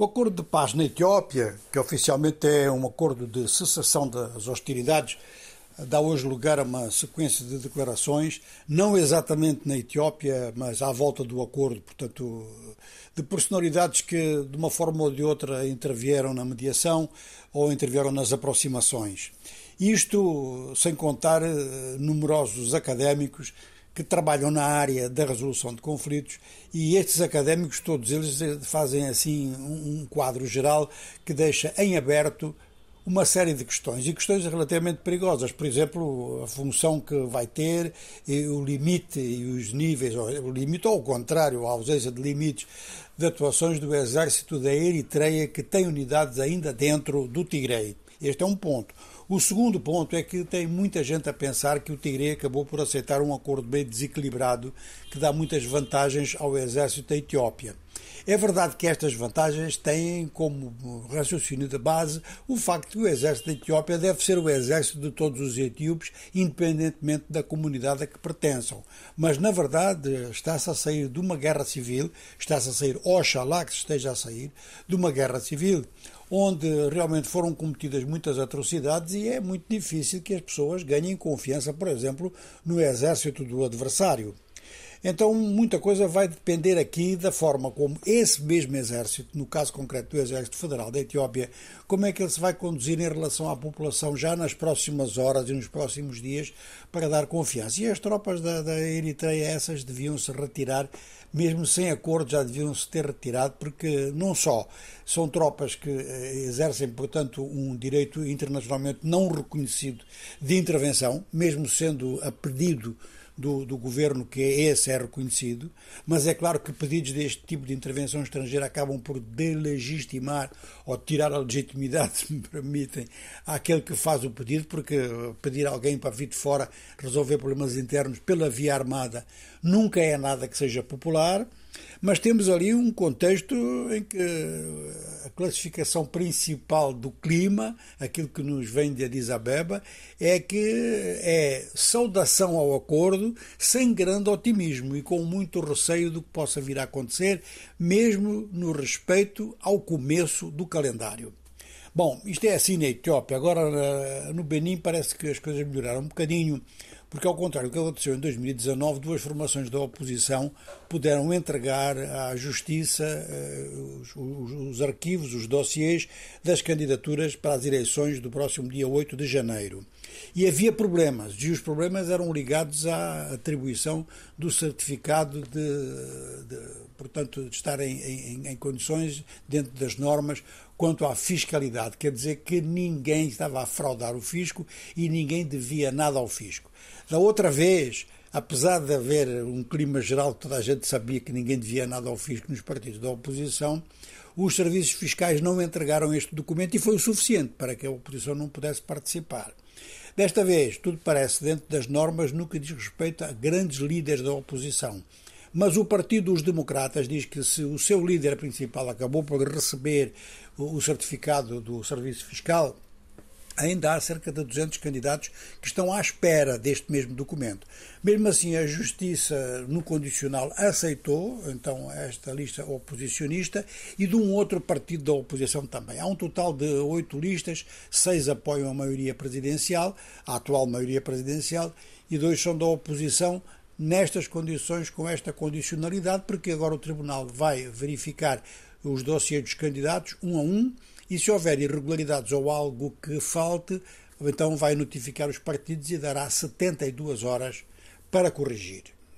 O acordo de paz na Etiópia, que oficialmente é um acordo de cessação das hostilidades, dá hoje lugar a uma sequência de declarações, não exatamente na Etiópia, mas à volta do acordo, portanto, de personalidades que, de uma forma ou de outra, intervieram na mediação ou intervieram nas aproximações. Isto sem contar eh, numerosos académicos que trabalham na área da resolução de conflitos e estes académicos, todos eles, eh, fazem assim um quadro geral que deixa em aberto uma série de questões e questões relativamente perigosas. Por exemplo, a função que vai ter, o limite e os níveis, o limite ou ao contrário, a ausência de limites de atuações do exército da Eritreia que tem unidades ainda dentro do Tigre. Este é um ponto. O segundo ponto é que tem muita gente a pensar que o Tigre acabou por aceitar um acordo bem desequilibrado que dá muitas vantagens ao exército da Etiópia. É verdade que estas vantagens têm como raciocínio de base o facto que o exército da Etiópia deve ser o exército de todos os etíopes, independentemente da comunidade a que pertençam. Mas, na verdade, está-se a sair de uma guerra civil, está-se a sair, oxalá que se esteja a sair, de uma guerra civil onde realmente foram cometidas muitas atrocidades e é muito difícil que as pessoas ganhem confiança, por exemplo, no exército do adversário. Então, muita coisa vai depender aqui da forma como esse mesmo exército, no caso concreto do Exército Federal da Etiópia, como é que ele se vai conduzir em relação à população já nas próximas horas e nos próximos dias para dar confiança. E as tropas da, da Eritreia, essas deviam se retirar, mesmo sem acordo, já deviam se ter retirado, porque não só são tropas que eh, exercem, portanto, um direito internacionalmente não reconhecido de intervenção, mesmo sendo a pedido do, do governo que esse é reconhecido, mas é claro que pedidos deste tipo de intervenção estrangeira acabam por delegitimar ou tirar a legitimidade, se me permitem, àquele que faz o pedido, porque pedir alguém para vir de fora resolver problemas internos pela via armada nunca é nada que seja popular. Mas temos ali um contexto em que a classificação principal do clima, aquilo que nos vem de Addis Abeba, é que é saudação ao acordo sem grande otimismo e com muito receio do que possa vir a acontecer, mesmo no respeito ao começo do calendário. Bom, isto é assim na Etiópia. Agora no Benin parece que as coisas melhoraram um bocadinho porque, ao contrário do que aconteceu em 2019, duas formações da oposição puderam entregar à Justiça uh, os, os, os, arquivos, os dossiês das candidaturas para as eleições do próximo dia 8 de janeiro. E havia problemas, e os problemas eram ligados à atribuição do certificado de, de portanto, de estar em, em, em condições dentro das normas quanto à fiscalidade, quer dizer que ninguém estava a fraudar o fisco e ninguém devia nada ao fisco. Da outra vez, apesar de haver um clima geral que toda a gente sabia que ninguém devia nada ao fisco nos partidos da oposição, os serviços fiscais não entregaram este documento e foi o suficiente para que a oposição não pudesse participar. Desta vez, tudo parece dentro das normas no que diz respeito a grandes líderes da oposição. Mas o Partido dos Democratas diz que se o seu líder principal acabou por receber o certificado do Serviço Fiscal, ainda há cerca de 200 candidatos que estão à espera deste mesmo documento. Mesmo assim, a Justiça, no condicional, aceitou então esta lista oposicionista e de um outro partido da oposição também. Há um total de oito listas, seis apoiam a maioria presidencial, a atual maioria presidencial, e dois são da oposição, nestas condições, com esta condicionalidade, porque agora o Tribunal vai verificar os dossiês dos candidatos um a um e se houver irregularidades ou algo que falte, então vai notificar os partidos e dará 72 horas para corrigir.